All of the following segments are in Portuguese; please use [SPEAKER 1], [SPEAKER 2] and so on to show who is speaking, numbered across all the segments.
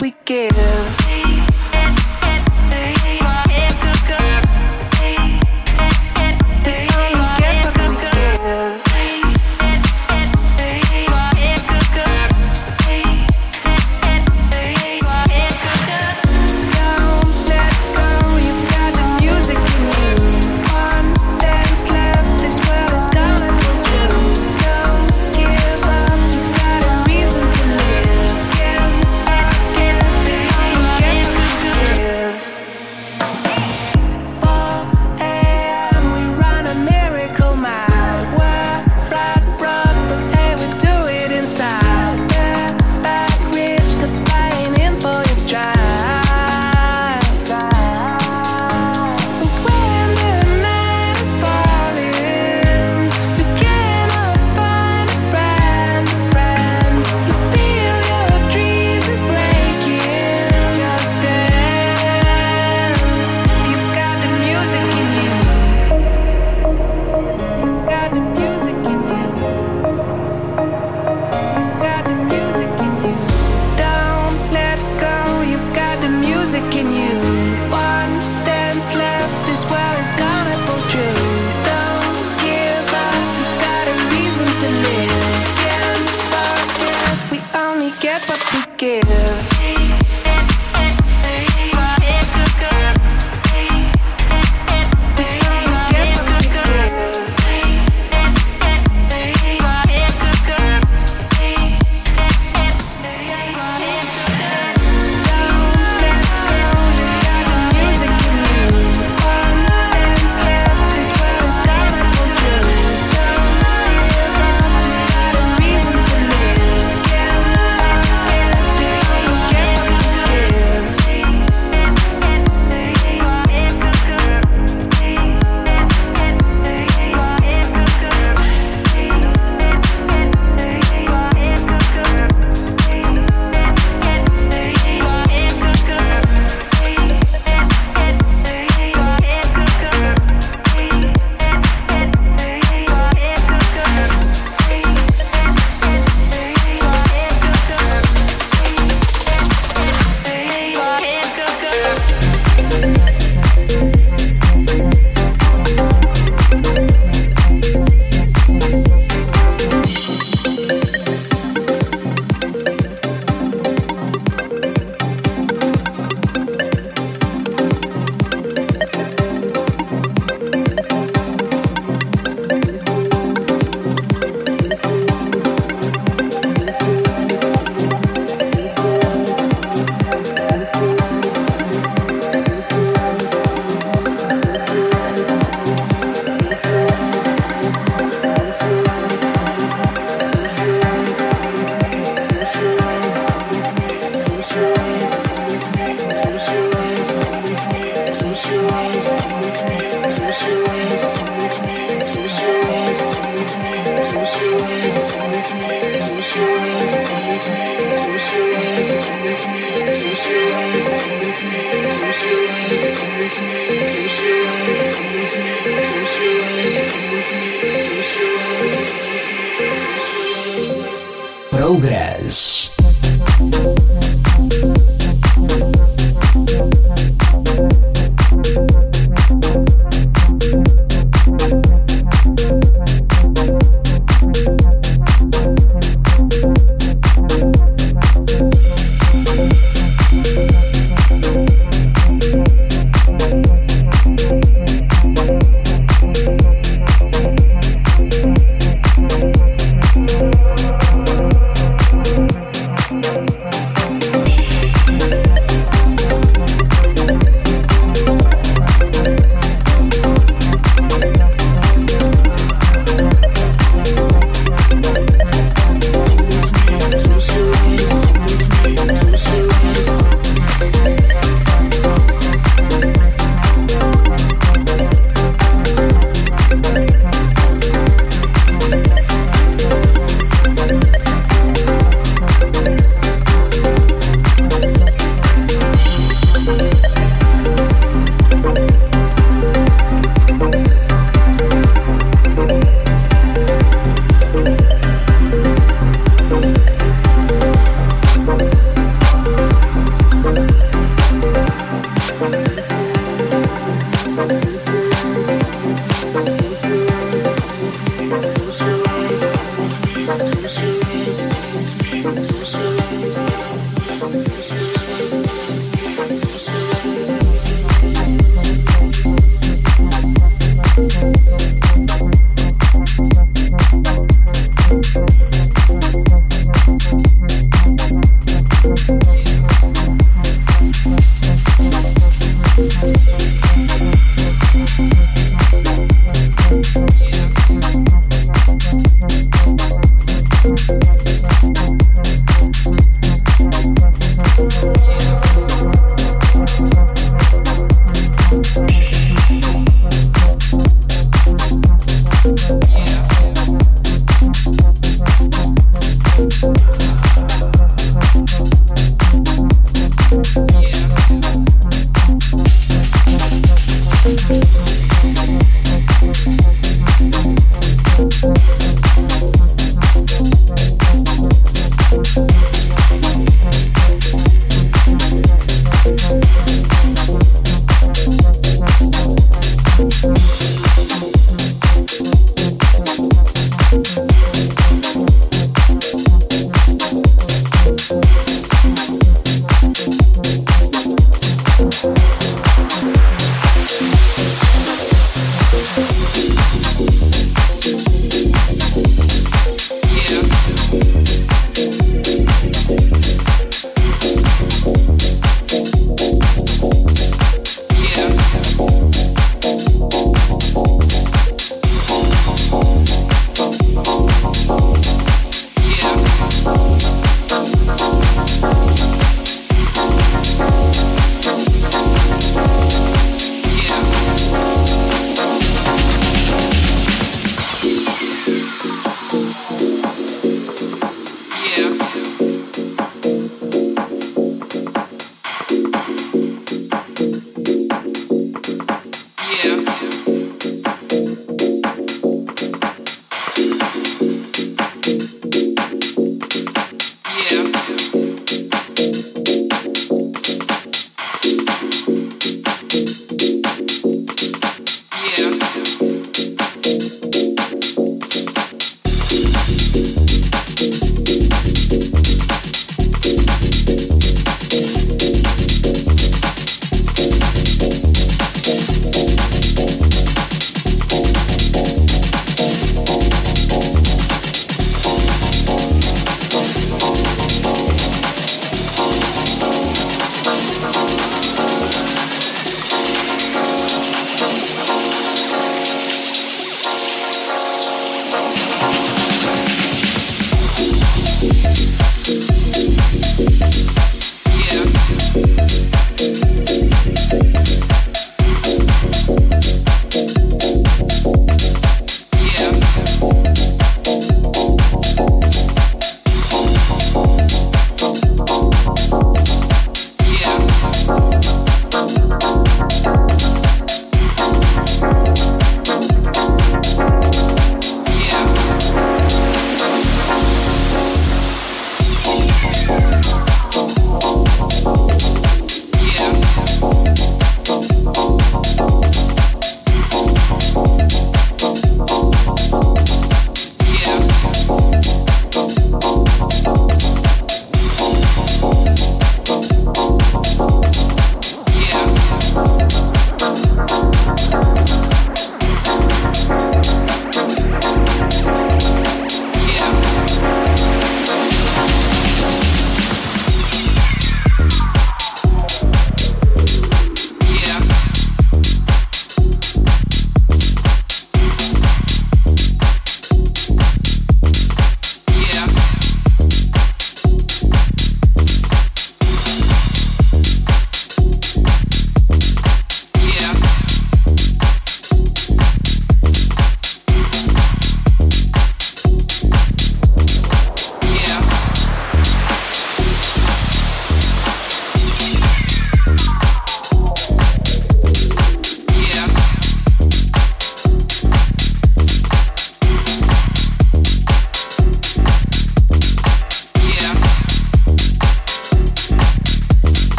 [SPEAKER 1] we get give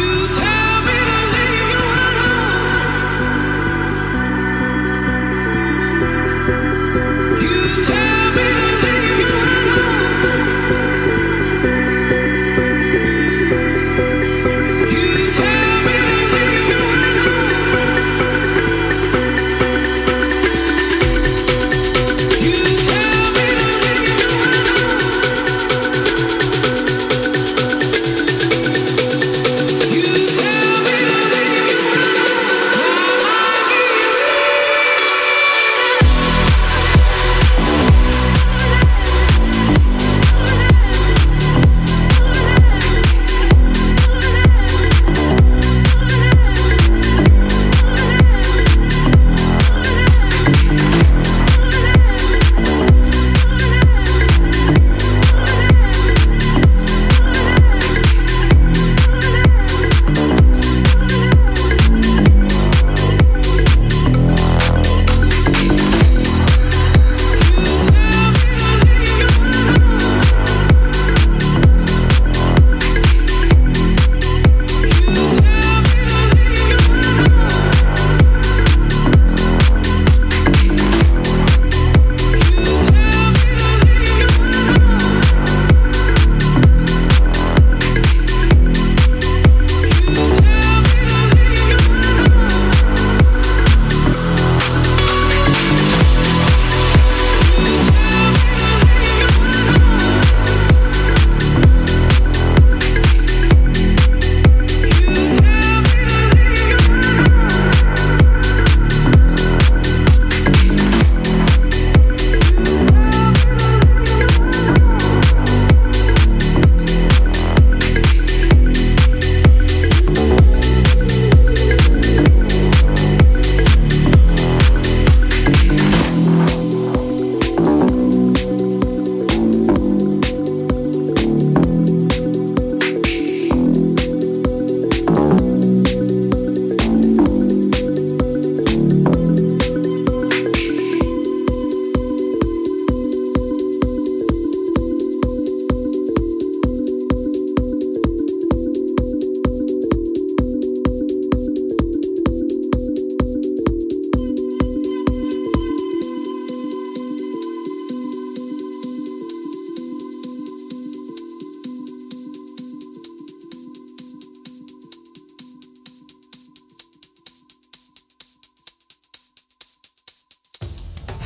[SPEAKER 1] you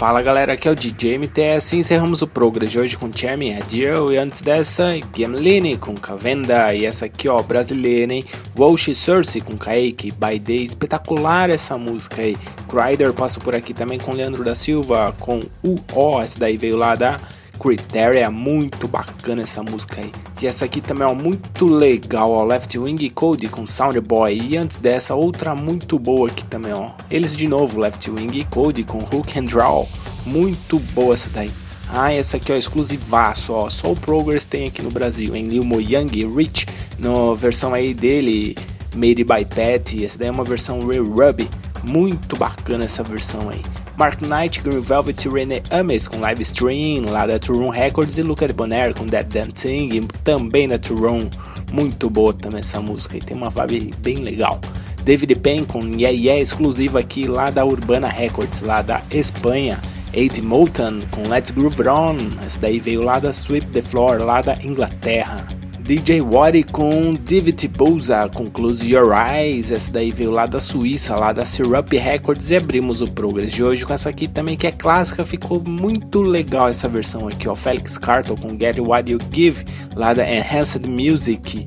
[SPEAKER 2] Fala galera, aqui é o DJ MTS e encerramos o Progress de hoje com Charming Adieu e antes dessa, Gameline com Cavenda e essa aqui ó, brasileira hein, Walsh Cersei com Kaique, By Day, espetacular essa música aí, Crider passo por aqui também com Leandro da Silva, com UO, essa daí veio lá da Criteria, muito bacana essa música aí. E essa aqui também é muito legal, ó, Left Wing Code com Soundboy. E antes dessa, outra muito boa aqui também, ó. Eles de novo, Left Wing Code com Hook and Draw. Muito boa essa daí. Ah, essa aqui é exclusivaço, ó. Só o Progress tem aqui no Brasil, em Lil Mo Young Rich, na versão aí dele, Made by Pat. Essa daí é uma versão Real Rub. Muito bacana essa versão aí. Mark Knight, Green Velvet e René Ames com live stream lá da Turon Records e Luca de Bonaire com That Damn Thing também da Turon. Muito boa também essa música e tem uma vibe bem legal. David Penn com Yeah Yeah exclusivo aqui lá da Urbana Records, lá da Espanha. Aid Moulton com Let's Groove On, essa daí veio lá da Sweep the Floor, lá da Inglaterra. DJ Wadi com Divity Bouza com Close Your Eyes, essa daí veio lá da Suíça, lá da Syrup Records. E abrimos o Progress de hoje com essa aqui também que é clássica, ficou muito legal essa versão aqui, ó, Felix Carton com Get What You Give, lá da Enhanced Music.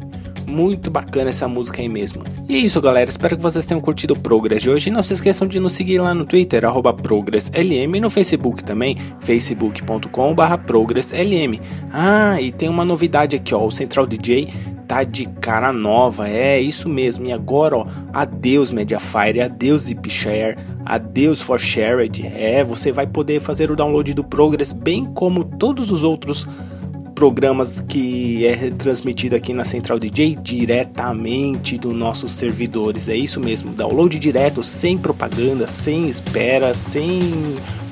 [SPEAKER 2] Muito bacana essa música aí mesmo. E é isso, galera. Espero que vocês tenham curtido o Progress de hoje. Não se esqueçam de nos seguir lá no Twitter, ProgressLM, e no Facebook também, facebook.com.br ProgressLM. Ah, e tem uma novidade aqui, ó. O Central DJ tá de cara nova. É isso mesmo. E agora, ó, adeus Mediafire, adeus Zipshare, adeus For Shared. É, você vai poder fazer o download do Progress bem como todos os outros programas que é retransmitido aqui na Central DJ diretamente dos nossos servidores. É isso mesmo, download direto, sem propaganda, sem espera, sem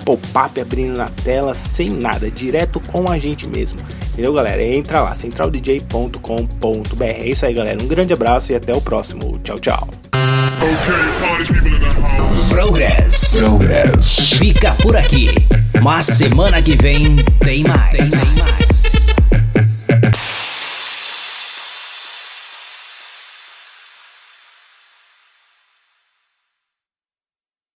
[SPEAKER 2] pop-up abrindo na tela, sem nada, direto com a gente mesmo. Entendeu, galera? Entra lá, centraldj.com.br. É isso aí, galera. Um grande abraço e até o próximo. Tchau, tchau.
[SPEAKER 3] Progress. Progress. Fica por aqui. Mas semana que vem tem mais. Tem mais.